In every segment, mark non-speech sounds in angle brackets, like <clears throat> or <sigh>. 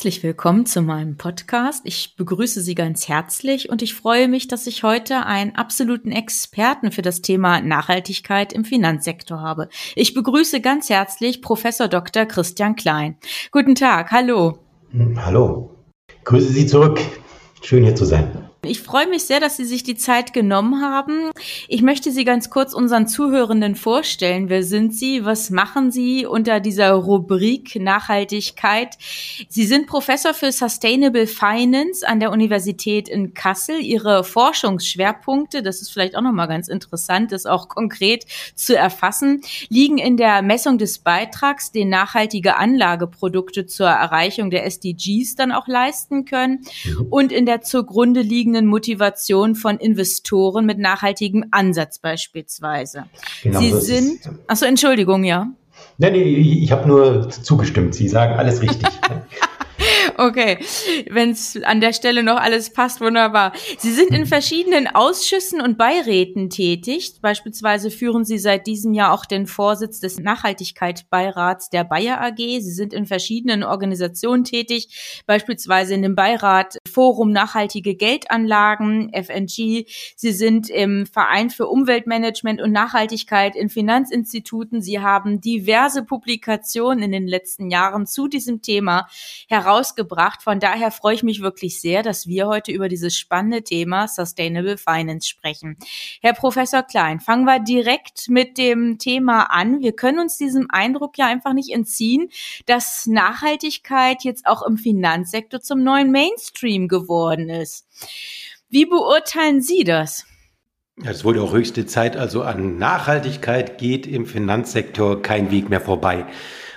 Herzlich willkommen zu meinem Podcast. Ich begrüße Sie ganz herzlich und ich freue mich, dass ich heute einen absoluten Experten für das Thema Nachhaltigkeit im Finanzsektor habe. Ich begrüße ganz herzlich Professor Dr. Christian Klein. Guten Tag, hallo. Hallo. Grüße Sie zurück. Schön hier zu sein. Ich freue mich sehr, dass Sie sich die Zeit genommen haben. Ich möchte Sie ganz kurz unseren Zuhörenden vorstellen. Wer sind Sie? Was machen Sie unter dieser Rubrik Nachhaltigkeit? Sie sind Professor für Sustainable Finance an der Universität in Kassel. Ihre Forschungsschwerpunkte, das ist vielleicht auch nochmal ganz interessant, das auch konkret zu erfassen, liegen in der Messung des Beitrags, den nachhaltige Anlageprodukte zur Erreichung der SDGs dann auch leisten können und in der zugrunde liegenden überwiegenden Motivation von Investoren mit nachhaltigem Ansatz beispielsweise. Genau, Sie sind, achso, Entschuldigung, ja. Nein, nee, ich habe nur zugestimmt. Sie sagen alles richtig. <laughs> Okay, wenn es an der Stelle noch alles passt, wunderbar. Sie sind in <laughs> verschiedenen Ausschüssen und Beiräten tätig. Beispielsweise führen Sie seit diesem Jahr auch den Vorsitz des Nachhaltigkeitsbeirats der Bayer AG. Sie sind in verschiedenen Organisationen tätig, beispielsweise in dem Beirat Forum Nachhaltige Geldanlagen, FNG. Sie sind im Verein für Umweltmanagement und Nachhaltigkeit in Finanzinstituten. Sie haben diverse Publikationen in den letzten Jahren zu diesem Thema herausgebracht gebracht. Von daher freue ich mich wirklich sehr, dass wir heute über dieses spannende Thema Sustainable Finance sprechen. Herr Professor Klein, fangen wir direkt mit dem Thema an. Wir können uns diesem Eindruck ja einfach nicht entziehen, dass Nachhaltigkeit jetzt auch im Finanzsektor zum neuen Mainstream geworden ist. Wie beurteilen Sie das? Ja, es wurde auch höchste Zeit. Also an Nachhaltigkeit geht im Finanzsektor kein Weg mehr vorbei.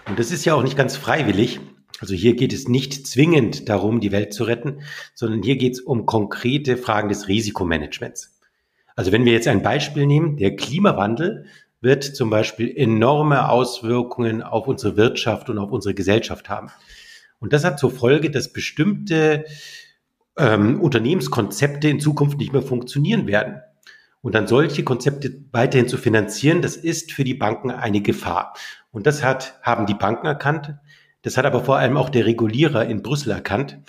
Und das ist ja auch nicht ganz freiwillig. Also hier geht es nicht zwingend darum, die Welt zu retten, sondern hier geht es um konkrete Fragen des Risikomanagements. Also wenn wir jetzt ein Beispiel nehmen, der Klimawandel wird zum Beispiel enorme Auswirkungen auf unsere Wirtschaft und auf unsere Gesellschaft haben. Und das hat zur Folge, dass bestimmte ähm, Unternehmenskonzepte in Zukunft nicht mehr funktionieren werden. Und dann solche Konzepte weiterhin zu finanzieren, das ist für die Banken eine Gefahr. Und das hat, haben die Banken erkannt, das hat aber vor allem auch der Regulierer in Brüssel erkannt.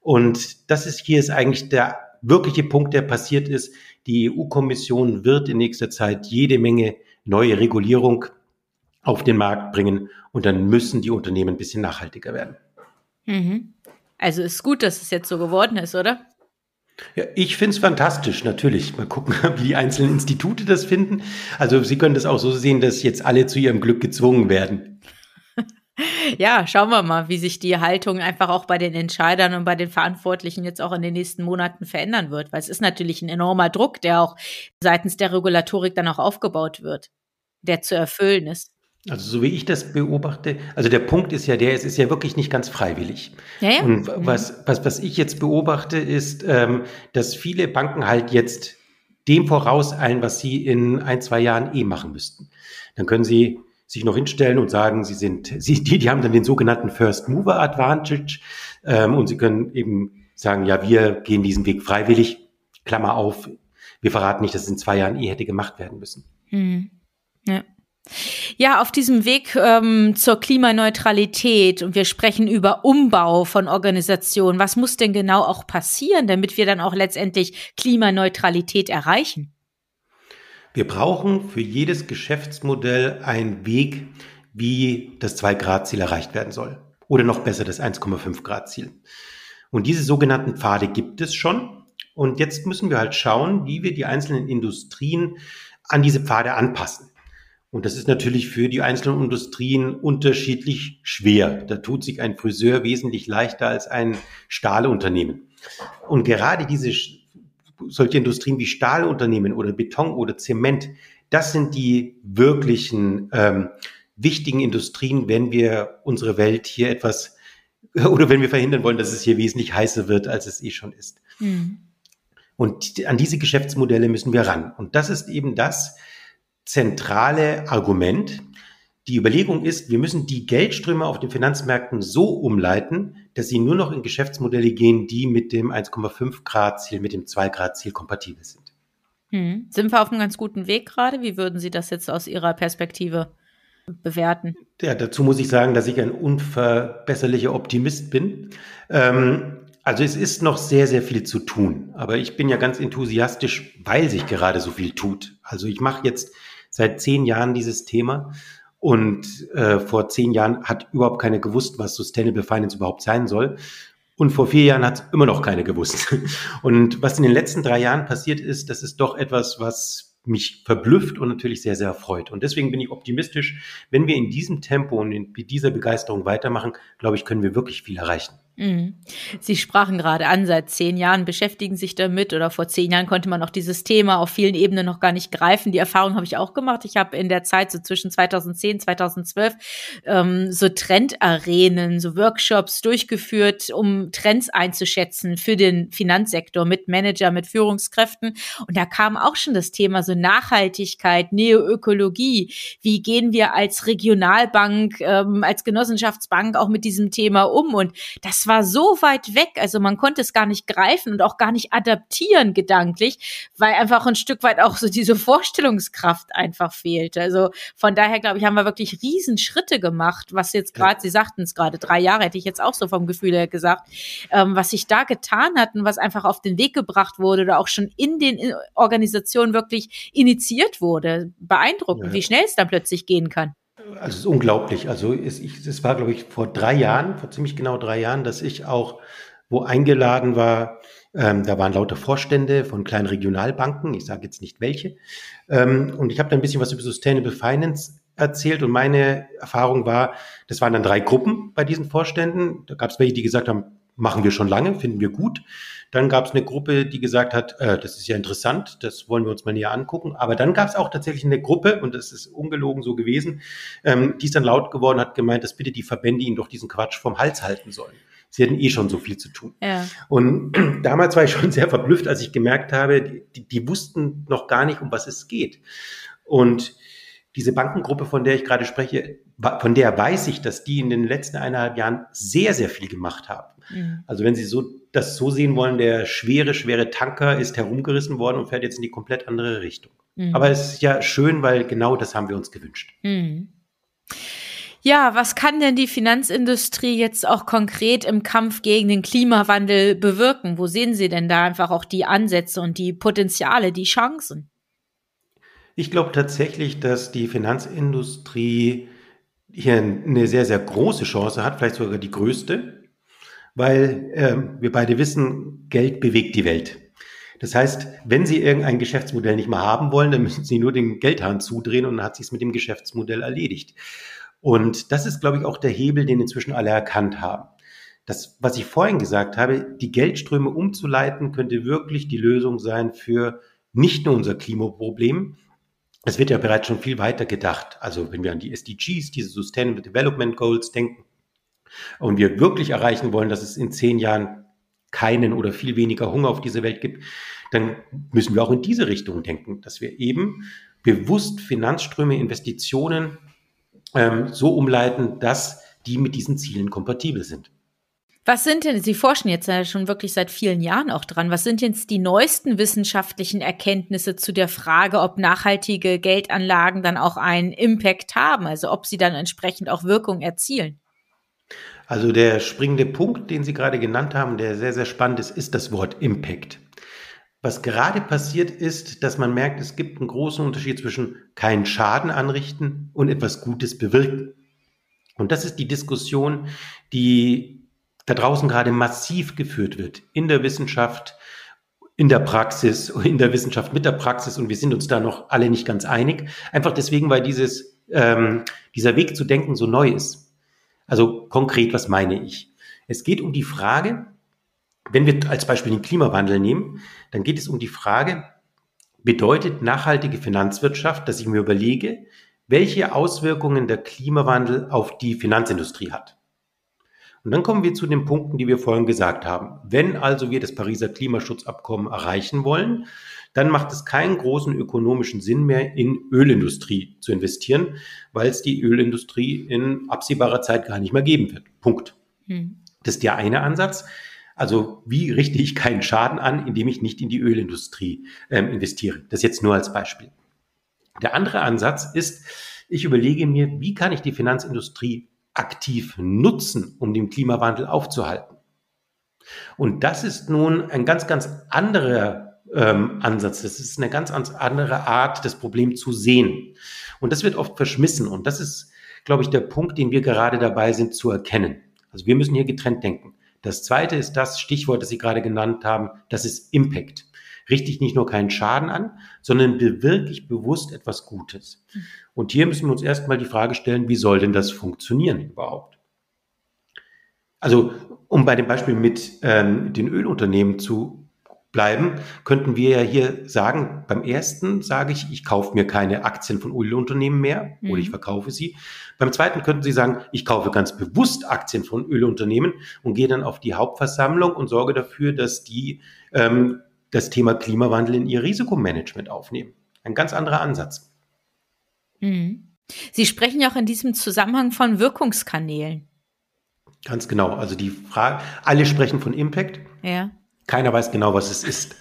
Und das ist hier ist eigentlich der wirkliche Punkt, der passiert ist. Die EU-Kommission wird in nächster Zeit jede Menge neue Regulierung auf den Markt bringen und dann müssen die Unternehmen ein bisschen nachhaltiger werden. Mhm. Also ist gut, dass es jetzt so geworden ist, oder? Ja, ich finde es fantastisch, natürlich. Mal gucken, <laughs> wie die einzelnen Institute das finden. Also Sie können das auch so sehen, dass jetzt alle zu ihrem Glück gezwungen werden. Ja, schauen wir mal, wie sich die Haltung einfach auch bei den Entscheidern und bei den Verantwortlichen jetzt auch in den nächsten Monaten verändern wird. Weil es ist natürlich ein enormer Druck, der auch seitens der Regulatorik dann auch aufgebaut wird, der zu erfüllen ist. Also so wie ich das beobachte, also der Punkt ist ja der, es ist ja wirklich nicht ganz freiwillig. Ja, ja. Und was, was, was ich jetzt beobachte, ist, ähm, dass viele Banken halt jetzt dem vorauseilen, was sie in ein, zwei Jahren eh machen müssten. Dann können sie sich noch hinstellen und sagen, sie sind, sie, die, die haben dann den sogenannten First Mover Advantage ähm, und sie können eben sagen, ja, wir gehen diesen Weg freiwillig, Klammer auf, wir verraten nicht, dass es in zwei Jahren eh hätte gemacht werden müssen. Hm. Ja. Ja, auf diesem Weg ähm, zur Klimaneutralität und wir sprechen über Umbau von Organisationen. Was muss denn genau auch passieren, damit wir dann auch letztendlich Klimaneutralität erreichen? Wir brauchen für jedes Geschäftsmodell einen Weg, wie das 2-Grad-Ziel erreicht werden soll. Oder noch besser das 1,5-Grad-Ziel. Und diese sogenannten Pfade gibt es schon. Und jetzt müssen wir halt schauen, wie wir die einzelnen Industrien an diese Pfade anpassen. Und das ist natürlich für die einzelnen Industrien unterschiedlich schwer. Da tut sich ein Friseur wesentlich leichter als ein Stahlunternehmen. Und gerade diese solche Industrien wie Stahlunternehmen oder Beton oder Zement, das sind die wirklichen ähm, wichtigen Industrien, wenn wir unsere Welt hier etwas <laughs> oder wenn wir verhindern wollen, dass es hier wesentlich heißer wird, als es eh schon ist. Mhm. Und an diese Geschäftsmodelle müssen wir ran. Und das ist eben das zentrale Argument. Die Überlegung ist, wir müssen die Geldströme auf den Finanzmärkten so umleiten, dass sie nur noch in Geschäftsmodelle gehen, die mit dem 1,5 Grad Ziel, mit dem 2 Grad Ziel kompatibel sind. Hm. Sind wir auf einem ganz guten Weg gerade? Wie würden Sie das jetzt aus Ihrer Perspektive bewerten? Ja, dazu muss ich sagen, dass ich ein unverbesserlicher Optimist bin. Ähm, also es ist noch sehr, sehr viel zu tun. Aber ich bin ja ganz enthusiastisch, weil sich gerade so viel tut. Also ich mache jetzt seit zehn Jahren dieses Thema und äh, vor zehn Jahren hat überhaupt keiner gewusst, was Sustainable Finance überhaupt sein soll. Und vor vier Jahren hat es immer noch keiner gewusst. <laughs> Und was in den letzten drei Jahren passiert ist, das ist doch etwas, was mich verblüfft und natürlich sehr, sehr erfreut. Und deswegen bin ich optimistisch, wenn wir in diesem Tempo und in dieser Begeisterung weitermachen, glaube ich, können wir wirklich viel erreichen. Mhm. Sie sprachen gerade an, seit zehn Jahren beschäftigen sich damit oder vor zehn Jahren konnte man auch dieses Thema auf vielen Ebenen noch gar nicht greifen. Die Erfahrung habe ich auch gemacht. Ich habe in der Zeit so zwischen 2010, 2012 ähm, so Trendarenen, so Workshops durchgeführt, um Trends einzuschätzen für den Finanzsektor mit Manager, mit Führungskräften. Und da kam auch schon das Thema so Nachhaltigkeit, Neoökologie. Wie gehen wir als Regionalbank, ähm, als Genossenschaftsbank auch mit diesem Thema um? Und das war so weit weg, also man konnte es gar nicht greifen und auch gar nicht adaptieren gedanklich, weil einfach ein Stück weit auch so diese Vorstellungskraft einfach fehlt. Also von daher glaube ich, haben wir wirklich Riesenschritte gemacht, was jetzt gerade, ja. Sie sagten es gerade, drei Jahre hätte ich jetzt auch so vom Gefühl her gesagt, ähm, was sich da getan hat und was einfach auf den Weg gebracht wurde oder auch schon in den Organisationen wirklich initiiert wurde. Beeindruckend, ja. wie schnell es dann plötzlich gehen kann. Also es ist unglaublich. Also es, ich, es war, glaube ich, vor drei Jahren, vor ziemlich genau drei Jahren, dass ich auch wo eingeladen war, ähm, da waren lauter Vorstände von kleinen Regionalbanken, ich sage jetzt nicht welche, ähm, und ich habe da ein bisschen was über Sustainable Finance erzählt und meine Erfahrung war, das waren dann drei Gruppen bei diesen Vorständen. Da gab es welche, die gesagt haben, machen wir schon lange, finden wir gut. Dann gab es eine Gruppe, die gesagt hat, äh, das ist ja interessant, das wollen wir uns mal näher angucken. Aber dann gab es auch tatsächlich eine Gruppe, und das ist ungelogen so gewesen, ähm, die ist dann laut geworden, hat gemeint, dass bitte die Verbände ihnen doch diesen Quatsch vom Hals halten sollen. Sie hätten eh schon so viel zu tun. Ja. Und <clears throat> damals war ich schon sehr verblüfft, als ich gemerkt habe, die, die wussten noch gar nicht, um was es geht. Und diese Bankengruppe, von der ich gerade spreche, von der weiß ich, dass die in den letzten eineinhalb Jahren sehr, sehr viel gemacht haben. Mhm. Also wenn Sie so das so sehen wollen, der schwere, schwere Tanker ist herumgerissen worden und fährt jetzt in die komplett andere Richtung. Mhm. Aber es ist ja schön, weil genau das haben wir uns gewünscht. Mhm. Ja, was kann denn die Finanzindustrie jetzt auch konkret im Kampf gegen den Klimawandel bewirken? Wo sehen Sie denn da einfach auch die Ansätze und die Potenziale, die Chancen? Ich glaube tatsächlich, dass die Finanzindustrie hier eine sehr, sehr große Chance hat, vielleicht sogar die größte, weil äh, wir beide wissen, Geld bewegt die Welt. Das heißt, wenn Sie irgendein Geschäftsmodell nicht mehr haben wollen, dann müssen Sie nur den Geldhahn zudrehen und dann hat sich es mit dem Geschäftsmodell erledigt. Und das ist, glaube ich, auch der Hebel, den inzwischen alle erkannt haben. Das, was ich vorhin gesagt habe, die Geldströme umzuleiten, könnte wirklich die Lösung sein für nicht nur unser Klimaproblem, es wird ja bereits schon viel weiter gedacht. Also wenn wir an die SDGs, diese Sustainable Development Goals denken und wir wirklich erreichen wollen, dass es in zehn Jahren keinen oder viel weniger Hunger auf dieser Welt gibt, dann müssen wir auch in diese Richtung denken, dass wir eben bewusst Finanzströme, Investitionen ähm, so umleiten, dass die mit diesen Zielen kompatibel sind. Was sind denn, Sie forschen jetzt ja schon wirklich seit vielen Jahren auch dran, was sind jetzt die neuesten wissenschaftlichen Erkenntnisse zu der Frage, ob nachhaltige Geldanlagen dann auch einen Impact haben, also ob sie dann entsprechend auch Wirkung erzielen? Also der springende Punkt, den Sie gerade genannt haben, der sehr, sehr spannend ist, ist das Wort Impact. Was gerade passiert ist, dass man merkt, es gibt einen großen Unterschied zwischen keinen Schaden anrichten und etwas Gutes bewirken. Und das ist die Diskussion, die da draußen gerade massiv geführt wird in der Wissenschaft, in der Praxis, <laughs> in der Wissenschaft mit der Praxis und wir sind uns da noch alle nicht ganz einig. Einfach deswegen, weil dieses, ähm, dieser Weg zu denken so neu ist. Also konkret, was meine ich? Es geht um die Frage, wenn wir als Beispiel den Klimawandel nehmen, dann geht es um die Frage, bedeutet nachhaltige Finanzwirtschaft, dass ich mir überlege, welche Auswirkungen der Klimawandel auf die Finanzindustrie hat. Und dann kommen wir zu den Punkten, die wir vorhin gesagt haben. Wenn also wir das Pariser Klimaschutzabkommen erreichen wollen, dann macht es keinen großen ökonomischen Sinn mehr, in Ölindustrie zu investieren, weil es die Ölindustrie in absehbarer Zeit gar nicht mehr geben wird. Punkt. Hm. Das ist der eine Ansatz. Also wie richte ich keinen Schaden an, indem ich nicht in die Ölindustrie ähm, investiere? Das jetzt nur als Beispiel. Der andere Ansatz ist, ich überlege mir, wie kann ich die Finanzindustrie aktiv nutzen, um den Klimawandel aufzuhalten. Und das ist nun ein ganz, ganz anderer ähm, Ansatz. Das ist eine ganz, ganz andere Art, das Problem zu sehen. Und das wird oft verschmissen. Und das ist, glaube ich, der Punkt, den wir gerade dabei sind zu erkennen. Also wir müssen hier getrennt denken. Das zweite ist das Stichwort, das Sie gerade genannt haben, das ist Impact. Richtig nicht nur keinen Schaden an, sondern wirklich bewusst etwas Gutes. Und hier müssen wir uns erstmal die Frage stellen, wie soll denn das funktionieren überhaupt? Also, um bei dem Beispiel mit ähm, den Ölunternehmen zu bleiben, könnten wir ja hier sagen, beim ersten sage ich, ich kaufe mir keine Aktien von Ölunternehmen mehr mhm. oder ich verkaufe sie. Beim zweiten könnten Sie sagen, ich kaufe ganz bewusst Aktien von Ölunternehmen und gehe dann auf die Hauptversammlung und sorge dafür, dass die ähm, das Thema Klimawandel in ihr Risikomanagement aufnehmen. Ein ganz anderer Ansatz. Mhm. Sie sprechen ja auch in diesem Zusammenhang von Wirkungskanälen. Ganz genau. Also die Frage, alle sprechen von Impact. Ja. Keiner weiß genau, was es ist.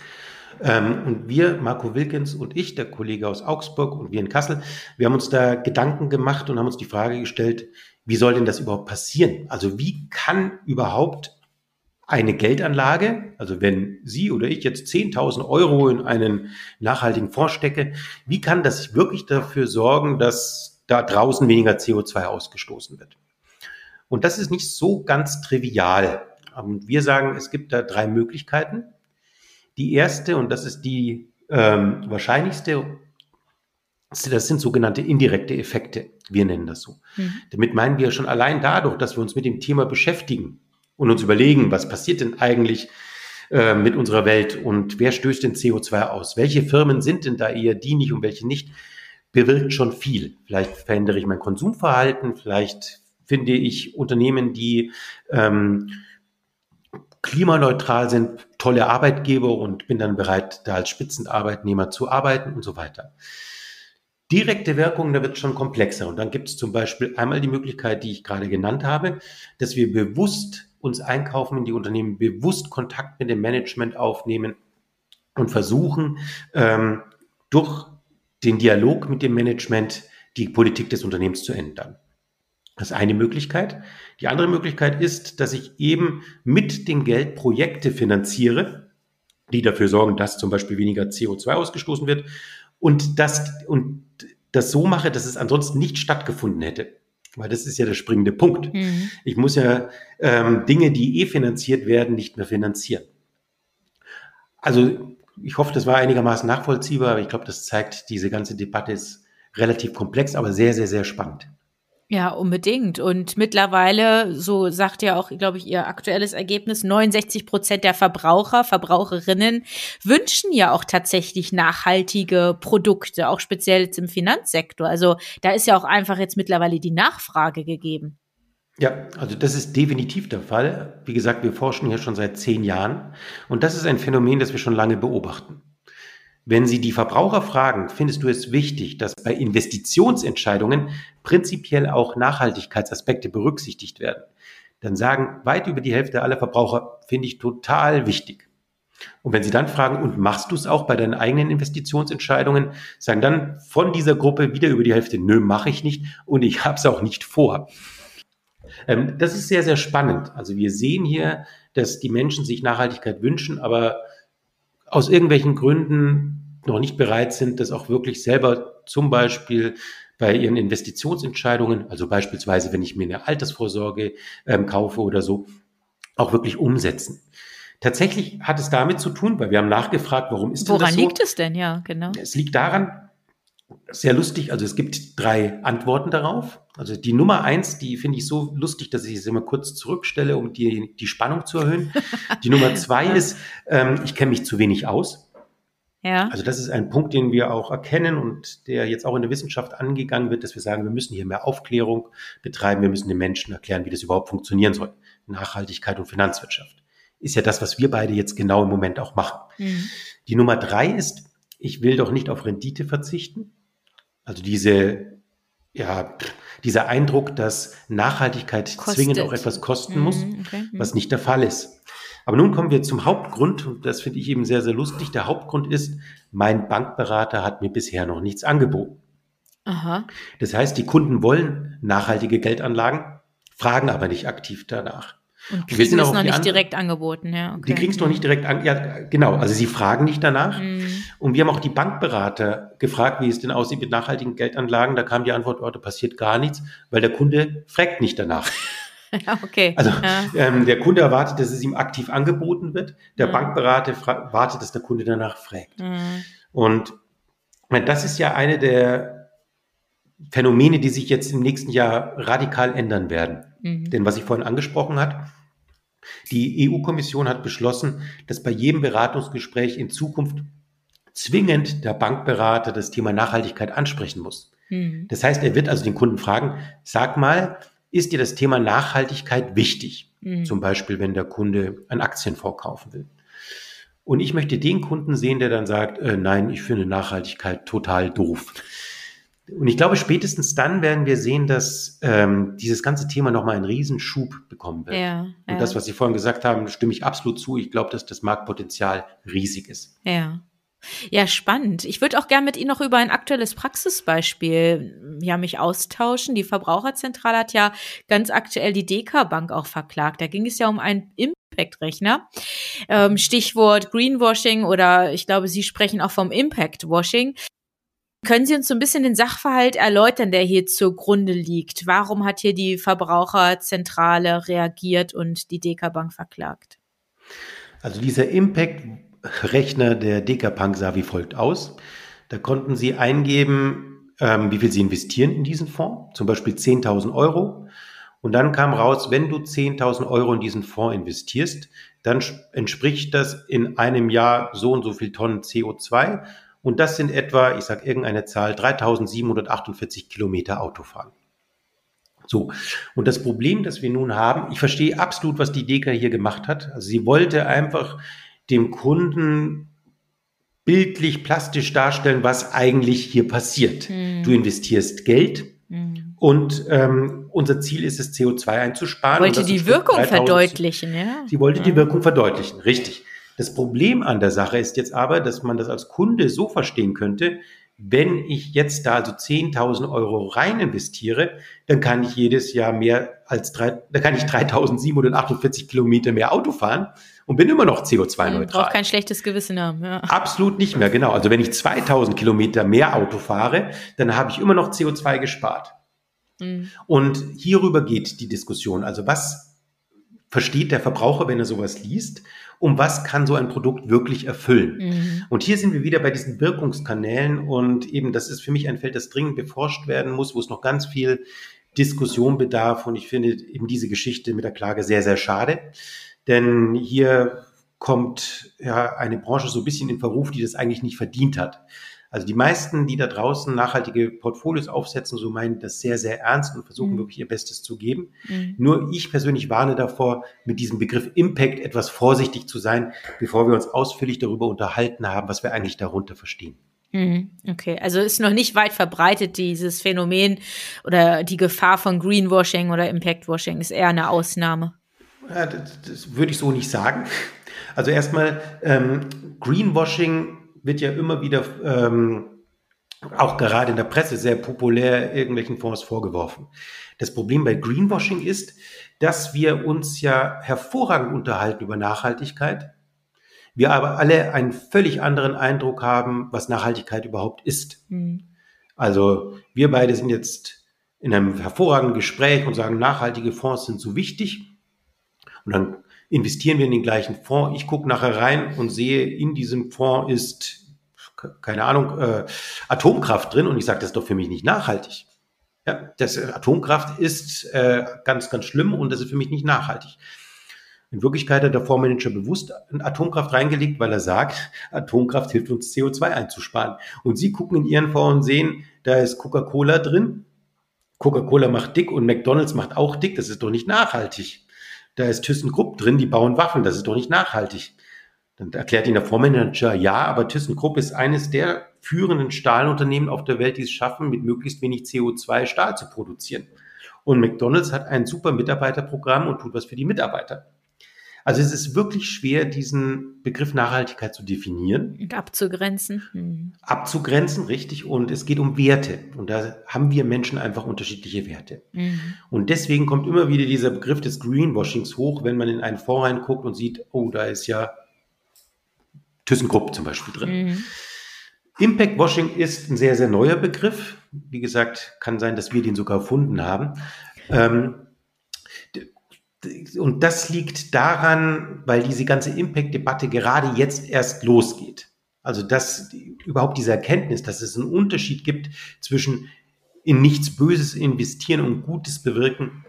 Ähm, und wir, Marco Wilkins und ich, der Kollege aus Augsburg und wir in Kassel, wir haben uns da Gedanken gemacht und haben uns die Frage gestellt, wie soll denn das überhaupt passieren? Also wie kann überhaupt eine Geldanlage, also wenn Sie oder ich jetzt 10.000 Euro in einen nachhaltigen Fonds stecke, wie kann das wirklich dafür sorgen, dass da draußen weniger CO2 ausgestoßen wird? Und das ist nicht so ganz trivial. Und wir sagen, es gibt da drei Möglichkeiten. Die erste, und das ist die ähm, wahrscheinlichste, das sind sogenannte indirekte Effekte. Wir nennen das so. Mhm. Damit meinen wir schon allein dadurch, dass wir uns mit dem Thema beschäftigen und uns überlegen, was passiert denn eigentlich äh, mit unserer Welt und wer stößt denn CO2 aus? Welche Firmen sind denn da eher dienlich und welche nicht? Bewirkt schon viel. Vielleicht verändere ich mein Konsumverhalten, vielleicht finde ich Unternehmen, die ähm, klimaneutral sind, tolle Arbeitgeber und bin dann bereit, da als Spitzenarbeitnehmer zu arbeiten und so weiter. Direkte Wirkung, da wird es schon komplexer. Und dann gibt es zum Beispiel einmal die Möglichkeit, die ich gerade genannt habe, dass wir bewusst uns einkaufen in die Unternehmen, bewusst Kontakt mit dem Management aufnehmen und versuchen, ähm, durch den Dialog mit dem Management die Politik des Unternehmens zu ändern. Das ist eine Möglichkeit. Die andere Möglichkeit ist, dass ich eben mit dem Geld Projekte finanziere, die dafür sorgen, dass zum Beispiel weniger CO2 ausgestoßen wird und das, und das so mache, dass es ansonsten nicht stattgefunden hätte. Weil das ist ja der springende Punkt. Mhm. Ich muss ja ähm, Dinge, die eh finanziert werden, nicht mehr finanzieren. Also ich hoffe, das war einigermaßen nachvollziehbar, aber ich glaube, das zeigt, diese ganze Debatte ist relativ komplex, aber sehr, sehr, sehr spannend. Ja, unbedingt. Und mittlerweile, so sagt ja auch, glaube ich, Ihr aktuelles Ergebnis, 69 Prozent der Verbraucher, Verbraucherinnen wünschen ja auch tatsächlich nachhaltige Produkte, auch speziell jetzt im Finanzsektor. Also da ist ja auch einfach jetzt mittlerweile die Nachfrage gegeben. Ja, also das ist definitiv der Fall. Wie gesagt, wir forschen hier schon seit zehn Jahren und das ist ein Phänomen, das wir schon lange beobachten. Wenn Sie die Verbraucher fragen, findest du es wichtig, dass bei Investitionsentscheidungen prinzipiell auch Nachhaltigkeitsaspekte berücksichtigt werden? Dann sagen weit über die Hälfte aller Verbraucher, finde ich total wichtig. Und wenn Sie dann fragen, und machst du es auch bei deinen eigenen Investitionsentscheidungen, sagen dann von dieser Gruppe wieder über die Hälfte, nö, mache ich nicht und ich habe es auch nicht vor. Ähm, das ist sehr, sehr spannend. Also wir sehen hier, dass die Menschen sich Nachhaltigkeit wünschen, aber aus irgendwelchen Gründen noch nicht bereit sind, das auch wirklich selber zum Beispiel bei ihren Investitionsentscheidungen, also beispielsweise, wenn ich mir eine Altersvorsorge ähm, kaufe oder so, auch wirklich umsetzen. Tatsächlich hat es damit zu tun, weil wir haben nachgefragt, warum ist Woran das so? liegt es denn? Ja, genau. Es liegt daran, sehr lustig, also es gibt drei Antworten darauf. Also die Nummer eins, die finde ich so lustig, dass ich es immer kurz zurückstelle, um die, die Spannung zu erhöhen. <laughs> Die Nummer zwei ist, ähm, ich kenne mich zu wenig aus. Ja. Also das ist ein Punkt, den wir auch erkennen und der jetzt auch in der Wissenschaft angegangen wird, dass wir sagen, wir müssen hier mehr Aufklärung betreiben, wir müssen den Menschen erklären, wie das überhaupt funktionieren soll. Nachhaltigkeit und Finanzwirtschaft. Ist ja das, was wir beide jetzt genau im Moment auch machen. Mhm. Die Nummer drei ist, ich will doch nicht auf Rendite verzichten. Also diese, ja, dieser Eindruck, dass Nachhaltigkeit Kostet. zwingend auch etwas kosten mhm, muss, okay. mhm. was nicht der Fall ist. Aber nun kommen wir zum Hauptgrund, und das finde ich eben sehr, sehr lustig. Der Hauptgrund ist, mein Bankberater hat mir bisher noch nichts angeboten. Aha. Das heißt, die Kunden wollen nachhaltige Geldanlagen, fragen aber nicht aktiv danach. Und kriegen es noch nicht direkt angeboten, ja. Okay. Die kriegen es noch nicht direkt an, ja, genau. Also sie fragen nicht danach. Mhm. Und wir haben auch die Bankberater gefragt, wie es denn aussieht mit nachhaltigen Geldanlagen. Da kam die Antwort, oh, da passiert gar nichts, weil der Kunde fragt nicht danach. <laughs> okay. Also ja. ähm, der Kunde erwartet, dass es ihm aktiv angeboten wird. Der mhm. Bankberater wartet, dass der Kunde danach fragt. Mhm. Und das ist ja eine der Phänomene, die sich jetzt im nächsten Jahr radikal ändern werden. Mhm. Denn was ich vorhin angesprochen hat, die EU-Kommission hat beschlossen, dass bei jedem Beratungsgespräch in Zukunft zwingend der Bankberater das Thema Nachhaltigkeit ansprechen muss. Mhm. Das heißt, er wird also den Kunden fragen, sag mal, ist dir das Thema Nachhaltigkeit wichtig? Mhm. Zum Beispiel, wenn der Kunde einen Aktienfonds kaufen will. Und ich möchte den Kunden sehen, der dann sagt, äh, nein, ich finde Nachhaltigkeit total doof. Und ich glaube, spätestens dann werden wir sehen, dass ähm, dieses ganze Thema nochmal einen Riesenschub bekommen wird. Ja, Und ja. das, was Sie vorhin gesagt haben, stimme ich absolut zu. Ich glaube, dass das Marktpotenzial riesig ist. Ja. Ja, spannend. Ich würde auch gerne mit Ihnen noch über ein aktuelles Praxisbeispiel ja, mich austauschen. Die Verbraucherzentrale hat ja ganz aktuell die DK Bank auch verklagt. Da ging es ja um einen Impact-Rechner. Ähm, Stichwort Greenwashing oder ich glaube, Sie sprechen auch vom Impact-Washing. Können Sie uns so ein bisschen den Sachverhalt erläutern, der hier zugrunde liegt? Warum hat hier die Verbraucherzentrale reagiert und die DK Bank verklagt? Also dieser Impact-Rechner der DK sah wie folgt aus. Da konnten Sie eingeben, ähm, wie viel Sie investieren in diesen Fonds, zum Beispiel 10.000 Euro. Und dann kam raus, wenn du 10.000 Euro in diesen Fonds investierst, dann entspricht das in einem Jahr so und so viel Tonnen CO2 und das sind etwa, ich sage irgendeine Zahl, 3748 Kilometer Autofahren. So. Und das Problem, das wir nun haben, ich verstehe absolut, was die Deka hier gemacht hat. Also sie wollte einfach dem Kunden bildlich, plastisch darstellen, was eigentlich hier passiert. Mhm. Du investierst Geld mhm. und ähm, unser Ziel ist es, CO2 einzusparen. Wollte die Wirkung verdeutlichen, ja? Sie wollte mhm. die Wirkung verdeutlichen, richtig. Das Problem an der Sache ist jetzt aber, dass man das als Kunde so verstehen könnte, wenn ich jetzt da also 10.000 Euro rein investiere, dann kann ich jedes Jahr mehr als drei, dann kann ich 3.748 Kilometer mehr Auto fahren und bin immer noch CO2-neutral. Braucht kein schlechtes Gewissen haben. Ja. Absolut nicht mehr, genau. Also wenn ich 2.000 Kilometer mehr Auto fahre, dann habe ich immer noch CO2 gespart. Mhm. Und hierüber geht die Diskussion. Also was versteht der Verbraucher, wenn er sowas liest? Um was kann so ein Produkt wirklich erfüllen. Mhm. Und hier sind wir wieder bei diesen Wirkungskanälen und eben das ist für mich ein Feld, das dringend beforscht werden muss, wo es noch ganz viel Diskussion bedarf und ich finde eben diese Geschichte mit der Klage sehr, sehr schade, denn hier kommt ja eine Branche so ein bisschen in Verruf, die das eigentlich nicht verdient hat. Also die meisten, die da draußen nachhaltige Portfolios aufsetzen, so meinen das sehr, sehr ernst und versuchen mhm. wirklich ihr Bestes zu geben. Mhm. Nur ich persönlich warne davor, mit diesem Begriff Impact etwas vorsichtig zu sein, bevor wir uns ausführlich darüber unterhalten haben, was wir eigentlich darunter verstehen. Mhm. Okay, also ist noch nicht weit verbreitet dieses Phänomen oder die Gefahr von Greenwashing oder Impactwashing ist eher eine Ausnahme. Ja, das, das würde ich so nicht sagen. Also erstmal ähm, Greenwashing wird ja immer wieder ähm, auch gerade in der Presse sehr populär irgendwelchen Fonds vorgeworfen. Das Problem bei Greenwashing ist, dass wir uns ja hervorragend unterhalten über Nachhaltigkeit, wir aber alle einen völlig anderen Eindruck haben, was Nachhaltigkeit überhaupt ist. Mhm. Also wir beide sind jetzt in einem hervorragenden Gespräch und sagen, nachhaltige Fonds sind so wichtig. Und dann investieren wir in den gleichen Fonds. Ich gucke nachher rein und sehe, in diesem Fonds ist, keine Ahnung, äh, Atomkraft drin und ich sage, das ist doch für mich nicht nachhaltig. Ja, das äh, Atomkraft ist äh, ganz, ganz schlimm und das ist für mich nicht nachhaltig. In Wirklichkeit hat der Fondsmanager bewusst Atomkraft reingelegt, weil er sagt, Atomkraft hilft uns CO2 einzusparen. Und Sie gucken in Ihren Fonds und sehen, da ist Coca-Cola drin. Coca-Cola macht dick und McDonald's macht auch dick. Das ist doch nicht nachhaltig. Da ist ThyssenKrupp drin, die bauen Waffen, das ist doch nicht nachhaltig. Dann erklärt Ihnen der Vormanager, ja, aber ThyssenKrupp ist eines der führenden Stahlunternehmen auf der Welt, die es schaffen, mit möglichst wenig CO2 Stahl zu produzieren. Und McDonald's hat ein super Mitarbeiterprogramm und tut was für die Mitarbeiter. Also es ist wirklich schwer, diesen Begriff Nachhaltigkeit zu definieren. Und abzugrenzen. Hm. Abzugrenzen, richtig. Und es geht um Werte. Und da haben wir Menschen einfach unterschiedliche Werte. Mhm. Und deswegen kommt immer wieder dieser Begriff des Greenwashings hoch, wenn man in einen Fonds reinguckt und sieht, oh, da ist ja ThyssenKrupp zum Beispiel drin. Mhm. Impact Washing ist ein sehr, sehr neuer Begriff. Wie gesagt, kann sein, dass wir den sogar erfunden haben. Ähm, und das liegt daran, weil diese ganze Impact-Debatte gerade jetzt erst losgeht. Also dass überhaupt diese Erkenntnis, dass es einen Unterschied gibt zwischen in nichts Böses investieren und Gutes bewirken,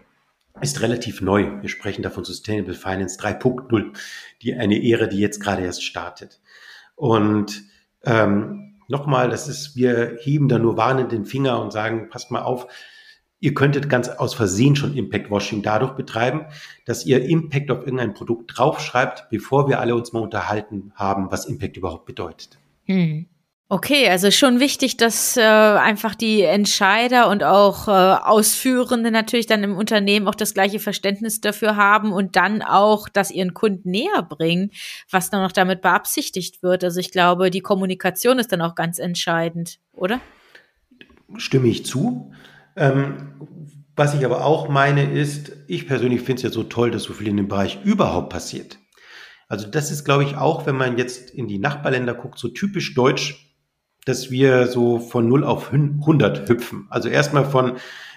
ist relativ neu. Wir sprechen da von Sustainable Finance 3.0, die eine Ära, die jetzt gerade erst startet. Und ähm, nochmal, das ist, wir heben da nur warnend den Finger und sagen, passt mal auf, Ihr könntet ganz aus Versehen schon Impact Washing dadurch betreiben, dass ihr Impact auf irgendein Produkt draufschreibt, bevor wir alle uns mal unterhalten haben, was Impact überhaupt bedeutet. Hm. Okay, also schon wichtig, dass äh, einfach die Entscheider und auch äh, Ausführende natürlich dann im Unternehmen auch das gleiche Verständnis dafür haben und dann auch das ihren Kunden näher bringen, was dann auch damit beabsichtigt wird. Also ich glaube, die Kommunikation ist dann auch ganz entscheidend, oder? Stimme ich zu. Ähm, was ich aber auch meine ist, ich persönlich finde es ja so toll, dass so viel in dem Bereich überhaupt passiert. Also das ist, glaube ich, auch, wenn man jetzt in die Nachbarländer guckt, so typisch deutsch, dass wir so von 0 auf 100 hüpfen. Also erstmal von,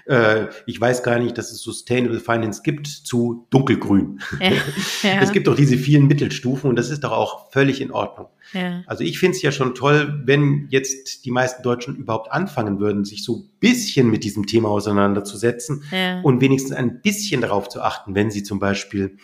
äh, ich weiß gar nicht, dass es Sustainable Finance gibt, zu dunkelgrün. Ja, <laughs> ja. Es gibt doch diese vielen Mittelstufen und das ist doch auch völlig in Ordnung. Ja. Also ich finde es ja schon toll, wenn jetzt die meisten Deutschen überhaupt anfangen würden, sich so ein bisschen mit diesem Thema auseinanderzusetzen und wenigstens ein bisschen darauf zu achten, wenn sie zum Beispiel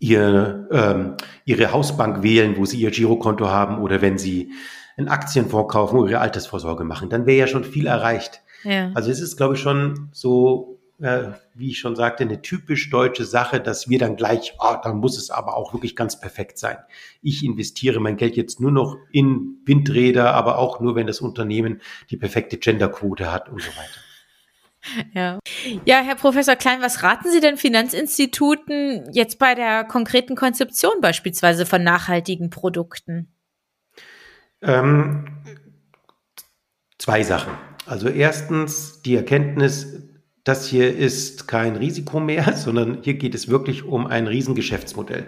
ihr, ähm, ihre Hausbank wählen, wo sie ihr Girokonto haben oder wenn sie einen Aktienfonds kaufen oder ihre Altersvorsorge machen, dann wäre ja schon viel erreicht. Ja. Also es ist, glaube ich, schon so, äh, wie ich schon sagte, eine typisch deutsche Sache, dass wir dann gleich, ah, dann muss es aber auch wirklich ganz perfekt sein. Ich investiere mein Geld jetzt nur noch in Windräder, aber auch nur, wenn das Unternehmen die perfekte Genderquote hat und so weiter. Ja. ja, Herr Professor Klein, was raten Sie denn Finanzinstituten jetzt bei der konkreten Konzeption beispielsweise von nachhaltigen Produkten? Ähm, zwei Sachen. Also erstens die Erkenntnis, das hier ist kein Risiko mehr, <laughs> sondern hier geht es wirklich um ein Riesengeschäftsmodell.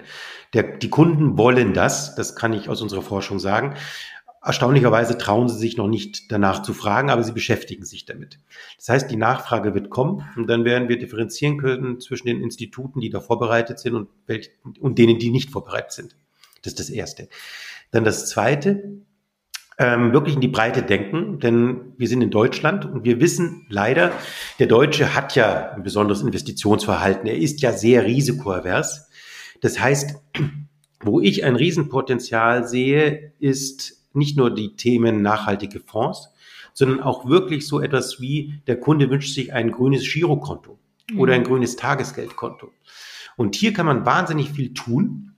Der, die Kunden wollen das, das kann ich aus unserer Forschung sagen. Erstaunlicherweise trauen sie sich noch nicht danach zu fragen, aber sie beschäftigen sich damit. Das heißt, die Nachfrage wird kommen und dann werden wir differenzieren können zwischen den Instituten, die da vorbereitet sind und, welch, und denen, die nicht vorbereitet sind. Das ist das Erste. Dann das Zweite, ähm, wirklich in die Breite denken, denn wir sind in Deutschland und wir wissen leider, der Deutsche hat ja ein besonderes Investitionsverhalten. Er ist ja sehr risikoavers. Das heißt, <clears throat> wo ich ein Riesenpotenzial sehe, ist nicht nur die Themen nachhaltige Fonds, sondern auch wirklich so etwas wie der Kunde wünscht sich ein grünes Girokonto mhm. oder ein grünes Tagesgeldkonto. Und hier kann man wahnsinnig viel tun.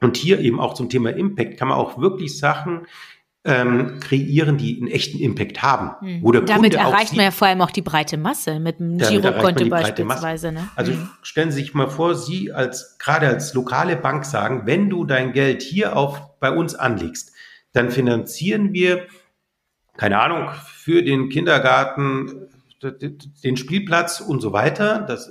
Und hier eben auch zum Thema Impact kann man auch wirklich Sachen ähm, kreieren, die einen echten Impact haben. Hm. Wo der Damit Kunde erreicht sieht, man ja vor allem auch die breite Masse mit dem Girokonto beispielsweise. Ne? Also hm. stellen Sie sich mal vor, Sie als gerade als lokale Bank sagen, wenn du dein Geld hier auf bei uns anlegst, dann finanzieren wir keine Ahnung für den Kindergarten den Spielplatz und so weiter. Das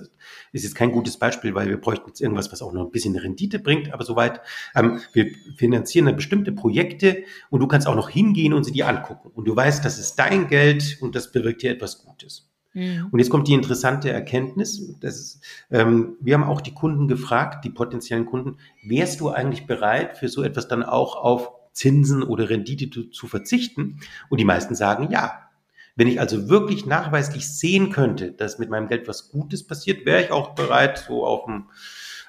ist jetzt kein gutes Beispiel, weil wir bräuchten jetzt irgendwas, was auch noch ein bisschen Rendite bringt, aber soweit. Ähm, wir finanzieren dann bestimmte Projekte und du kannst auch noch hingehen und sie dir angucken. Und du weißt, das ist dein Geld und das bewirkt dir etwas Gutes. Mhm. Und jetzt kommt die interessante Erkenntnis. Das ist, ähm, wir haben auch die Kunden gefragt, die potenziellen Kunden, wärst du eigentlich bereit, für so etwas dann auch auf Zinsen oder Rendite zu, zu verzichten? Und die meisten sagen ja. Wenn ich also wirklich nachweislich sehen könnte, dass mit meinem Geld was Gutes passiert, wäre ich auch bereit, so auf ein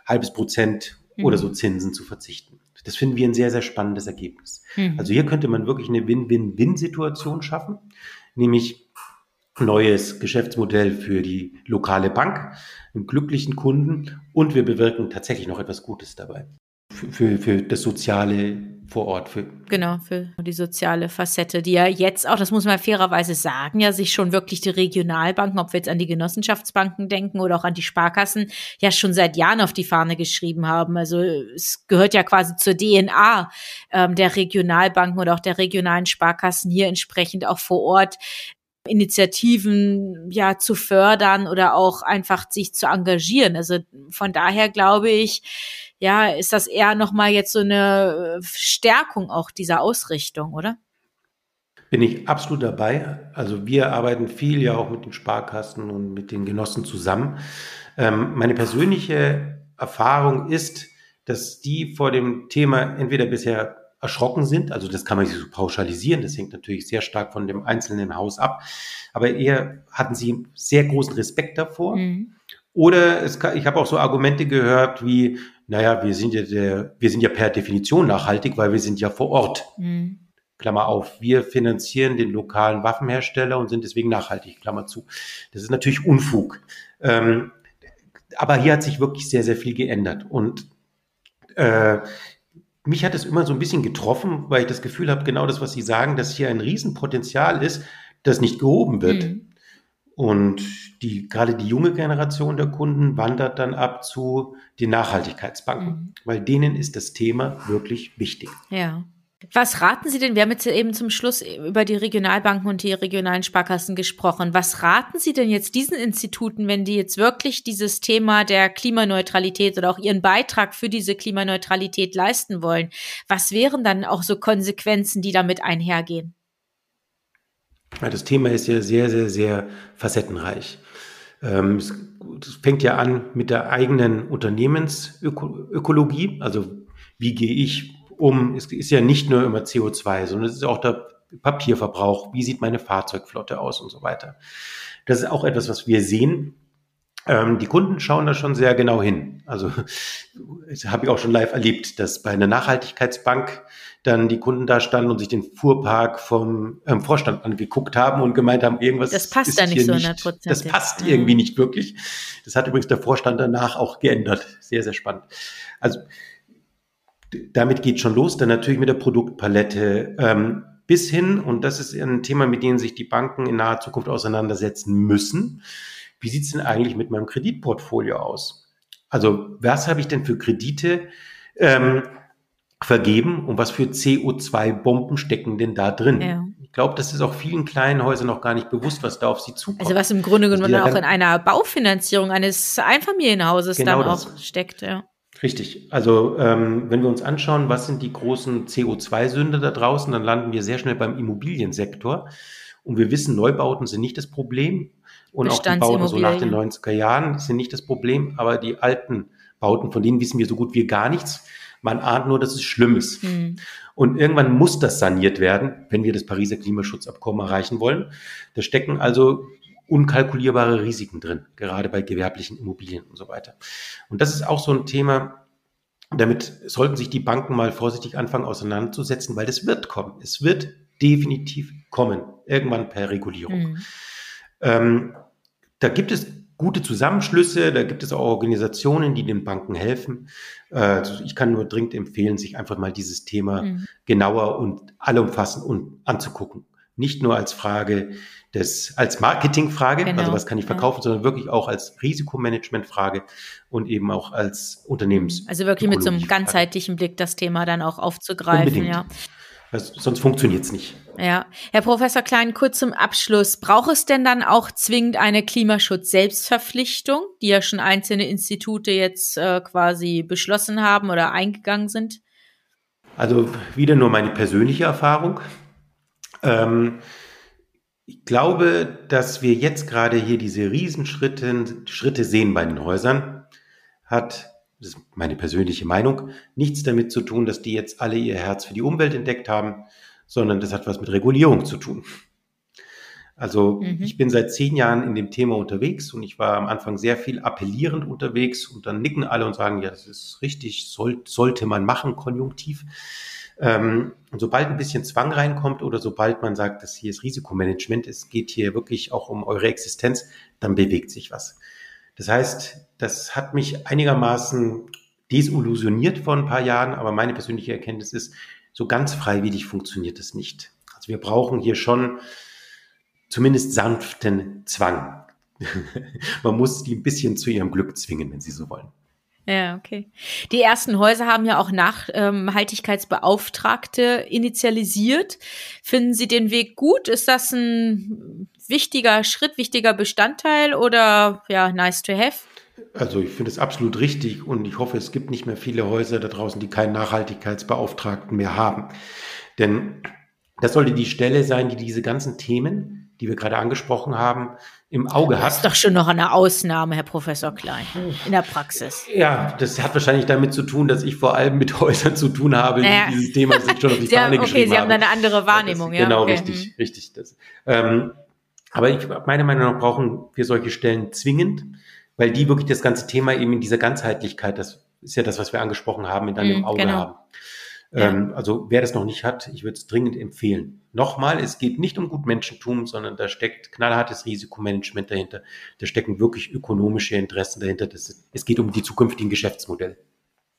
halbes Prozent mhm. oder so Zinsen zu verzichten. Das finden wir ein sehr, sehr spannendes Ergebnis. Mhm. Also hier könnte man wirklich eine Win-Win-Win-Situation schaffen, nämlich neues Geschäftsmodell für die lokale Bank, einen glücklichen Kunden und wir bewirken tatsächlich noch etwas Gutes dabei. Für, für, für das Soziale vor Ort. Für genau, für die soziale Facette, die ja jetzt auch, das muss man fairerweise sagen, ja sich schon wirklich die Regionalbanken, ob wir jetzt an die Genossenschaftsbanken denken oder auch an die Sparkassen, ja schon seit Jahren auf die Fahne geschrieben haben. Also es gehört ja quasi zur DNA ähm, der Regionalbanken oder auch der regionalen Sparkassen hier entsprechend auch vor Ort Initiativen ja zu fördern oder auch einfach sich zu engagieren. Also von daher glaube ich, ja, ist das eher nochmal jetzt so eine äh, Stärkung auch dieser Ausrichtung, oder? Bin ich absolut dabei. Also wir arbeiten viel ja auch mit den Sparkassen und mit den Genossen zusammen. Ähm, meine persönliche Erfahrung ist, dass die vor dem Thema entweder bisher erschrocken sind. Also das kann man nicht so pauschalisieren. Das hängt natürlich sehr stark von dem einzelnen Haus ab. Aber eher hatten sie sehr großen Respekt davor. Mhm. Oder es kann, ich habe auch so Argumente gehört wie, naja, wir sind ja der, wir sind ja per Definition nachhaltig, weil wir sind ja vor Ort. Mhm. Klammer auf, wir finanzieren den lokalen Waffenhersteller und sind deswegen nachhaltig, Klammer zu. Das ist natürlich Unfug. Ähm, aber hier hat sich wirklich sehr, sehr viel geändert. Und äh, mich hat es immer so ein bisschen getroffen, weil ich das Gefühl habe, genau das, was Sie sagen, dass hier ein Riesenpotenzial ist, das nicht gehoben wird. Mhm. Und die, gerade die junge Generation der Kunden wandert dann ab zu den Nachhaltigkeitsbanken, mhm. weil denen ist das Thema wirklich wichtig. Ja. Was raten Sie denn? Wir haben jetzt eben zum Schluss über die Regionalbanken und die regionalen Sparkassen gesprochen. Was raten Sie denn jetzt diesen Instituten, wenn die jetzt wirklich dieses Thema der Klimaneutralität oder auch ihren Beitrag für diese Klimaneutralität leisten wollen? Was wären dann auch so Konsequenzen, die damit einhergehen? Das Thema ist ja sehr, sehr, sehr facettenreich. Ähm, es fängt ja an mit der eigenen Unternehmensökologie, also wie gehe ich um, es ist ja nicht nur immer CO2, sondern es ist auch der Papierverbrauch, wie sieht meine Fahrzeugflotte aus und so weiter. Das ist auch etwas, was wir sehen. Ähm, die Kunden schauen da schon sehr genau hin. Also das habe ich auch schon live erlebt, dass bei einer Nachhaltigkeitsbank dann die Kunden da standen und sich den Fuhrpark vom ähm, Vorstand angeguckt haben und gemeint haben, irgendwas das passt da nicht so 100 Prozent. Das passt ja. irgendwie nicht wirklich. Das hat übrigens der Vorstand danach auch geändert. Sehr, sehr spannend. Also damit geht schon los, dann natürlich mit der Produktpalette ähm, bis hin, und das ist ein Thema, mit dem sich die Banken in naher Zukunft auseinandersetzen müssen. Wie sieht es denn eigentlich mit meinem Kreditportfolio aus? Also was habe ich denn für Kredite ähm, vergeben und was für CO2-Bomben stecken denn da drin? Ja. Ich glaube, das ist auch vielen kleinen Häusern noch gar nicht bewusst, was da auf sie zukommt. Also was im Grunde genommen auch in einer Baufinanzierung eines Einfamilienhauses genau dann auch steckt. Ja. Richtig. Also ähm, wenn wir uns anschauen, was sind die großen CO2-Sünder da draußen, dann landen wir sehr schnell beim Immobiliensektor. Und wir wissen, Neubauten sind nicht das Problem. Und auch die Bauten so nach den 90er Jahren sind nicht das Problem. Aber die alten Bauten, von denen wissen wir so gut wie gar nichts. Man ahnt nur, dass es schlimm ist. Mhm. Und irgendwann muss das saniert werden, wenn wir das Pariser Klimaschutzabkommen erreichen wollen. Da stecken also unkalkulierbare Risiken drin, gerade bei gewerblichen Immobilien und so weiter. Und das ist auch so ein Thema, damit sollten sich die Banken mal vorsichtig anfangen auseinanderzusetzen, weil das wird kommen. Es wird definitiv kommen, irgendwann per Regulierung. Mhm. Ähm, da gibt es gute Zusammenschlüsse, da gibt es auch Organisationen, die den Banken helfen. Äh, also ich kann nur dringend empfehlen, sich einfach mal dieses Thema mhm. genauer und allumfassend und anzugucken. Nicht nur als Frage des, als Marketingfrage, genau. also was kann ich verkaufen, ja. sondern wirklich auch als Risikomanagementfrage und eben auch als Unternehmens. Also wirklich mit so einem ganzheitlichen Blick das Thema dann auch aufzugreifen, Unbedingt. ja. Das, sonst funktioniert es nicht. Ja. Herr Professor Klein, kurz zum Abschluss. Braucht es denn dann auch zwingend eine Klimaschutz-Selbstverpflichtung, die ja schon einzelne Institute jetzt äh, quasi beschlossen haben oder eingegangen sind? Also wieder nur meine persönliche Erfahrung. Ähm, ich glaube, dass wir jetzt gerade hier diese Riesenschritte Schritte sehen bei den Häusern, hat, das ist meine persönliche Meinung, nichts damit zu tun, dass die jetzt alle ihr Herz für die Umwelt entdeckt haben, sondern das hat was mit Regulierung zu tun. Also mhm. ich bin seit zehn Jahren in dem Thema unterwegs und ich war am Anfang sehr viel appellierend unterwegs und dann nicken alle und sagen, ja, das ist richtig, soll, sollte man machen, konjunktiv. Ähm, sobald ein bisschen Zwang reinkommt oder sobald man sagt, das hier ist Risikomanagement, es geht hier wirklich auch um eure Existenz, dann bewegt sich was. Das heißt, das hat mich einigermaßen desillusioniert vor ein paar Jahren, aber meine persönliche Erkenntnis ist, so ganz freiwillig funktioniert das nicht. Also wir brauchen hier schon zumindest sanften Zwang. <laughs> Man muss die ein bisschen zu ihrem Glück zwingen, wenn sie so wollen. Ja, okay. Die ersten Häuser haben ja auch Nachhaltigkeitsbeauftragte initialisiert. Finden Sie den Weg gut? Ist das ein wichtiger Schritt, wichtiger Bestandteil oder ja, nice to have? Also ich finde es absolut richtig und ich hoffe, es gibt nicht mehr viele Häuser da draußen, die keinen Nachhaltigkeitsbeauftragten mehr haben. Denn das sollte die Stelle sein, die diese ganzen Themen, die wir gerade angesprochen haben, im Auge hat. Das ist doch schon noch eine Ausnahme, Herr Professor Klein, in der Praxis. Ja, das hat wahrscheinlich damit zu tun, dass ich vor allem mit Häusern zu tun habe, naja. die dieses Thema sich schon auf die <laughs> Fahne okay, geschrieben haben. Okay, Sie haben eine andere Wahrnehmung, das, ja. Genau, okay. richtig, mhm. richtig. Das. Ähm, aber ich, meiner Meinung nach brauchen wir solche Stellen zwingend, weil die wirklich das ganze Thema eben in dieser Ganzheitlichkeit, das ist ja das, was wir angesprochen haben, in deinem mhm, Auge genau. haben. Ähm, also wer das noch nicht hat, ich würde es dringend empfehlen. Nochmal, es geht nicht um Gutmenschentum, sondern da steckt knallhartes Risikomanagement dahinter. Da stecken wirklich ökonomische Interessen dahinter. Das, es geht um die zukünftigen Geschäftsmodelle.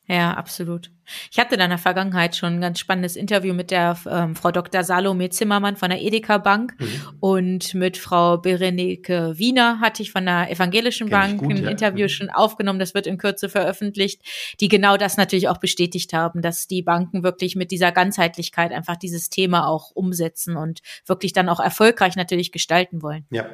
Ja, absolut. Ich hatte in der Vergangenheit schon ein ganz spannendes Interview mit der ähm, Frau Dr. Salome Zimmermann von der Edeka Bank mhm. und mit Frau Berenike Wiener hatte ich von der Evangelischen Kenn Bank gut, ein ja. Interview mhm. schon aufgenommen. Das wird in Kürze veröffentlicht, die genau das natürlich auch bestätigt haben, dass die Banken wirklich mit dieser Ganzheitlichkeit einfach dieses Thema auch umsetzen und wirklich dann auch erfolgreich natürlich gestalten wollen. Ja.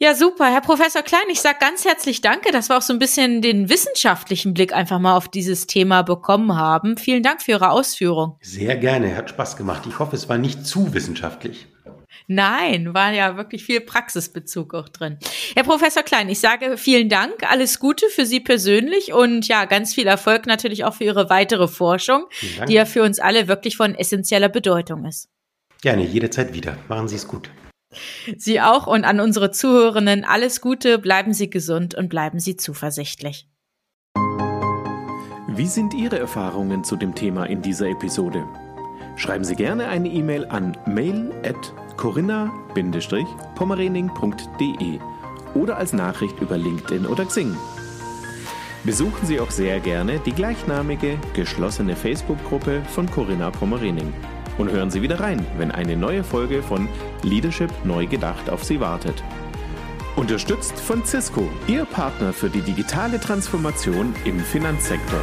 Ja, super. Herr Professor Klein, ich sage ganz herzlich Danke, dass wir auch so ein bisschen den wissenschaftlichen Blick einfach mal auf dieses Thema bekommen haben. Vielen Dank für Ihre Ausführung. Sehr gerne, hat Spaß gemacht. Ich hoffe, es war nicht zu wissenschaftlich. Nein, war ja wirklich viel Praxisbezug auch drin. Herr Professor Klein, ich sage vielen Dank, alles Gute für Sie persönlich und ja, ganz viel Erfolg natürlich auch für Ihre weitere Forschung, die ja für uns alle wirklich von essentieller Bedeutung ist. Gerne, jederzeit wieder. Machen Sie es gut. <laughs> Sie auch und an unsere Zuhörerinnen alles Gute, bleiben Sie gesund und bleiben Sie zuversichtlich. Wie sind Ihre Erfahrungen zu dem Thema in dieser Episode? Schreiben Sie gerne eine E-Mail an mail at corinna-pommerening.de oder als Nachricht über LinkedIn oder Xing. Besuchen Sie auch sehr gerne die gleichnamige geschlossene Facebook-Gruppe von Corinna Pommerening und hören Sie wieder rein, wenn eine neue Folge von Leadership neu gedacht auf Sie wartet. Unterstützt von Cisco, Ihr Partner für die digitale Transformation im Finanzsektor.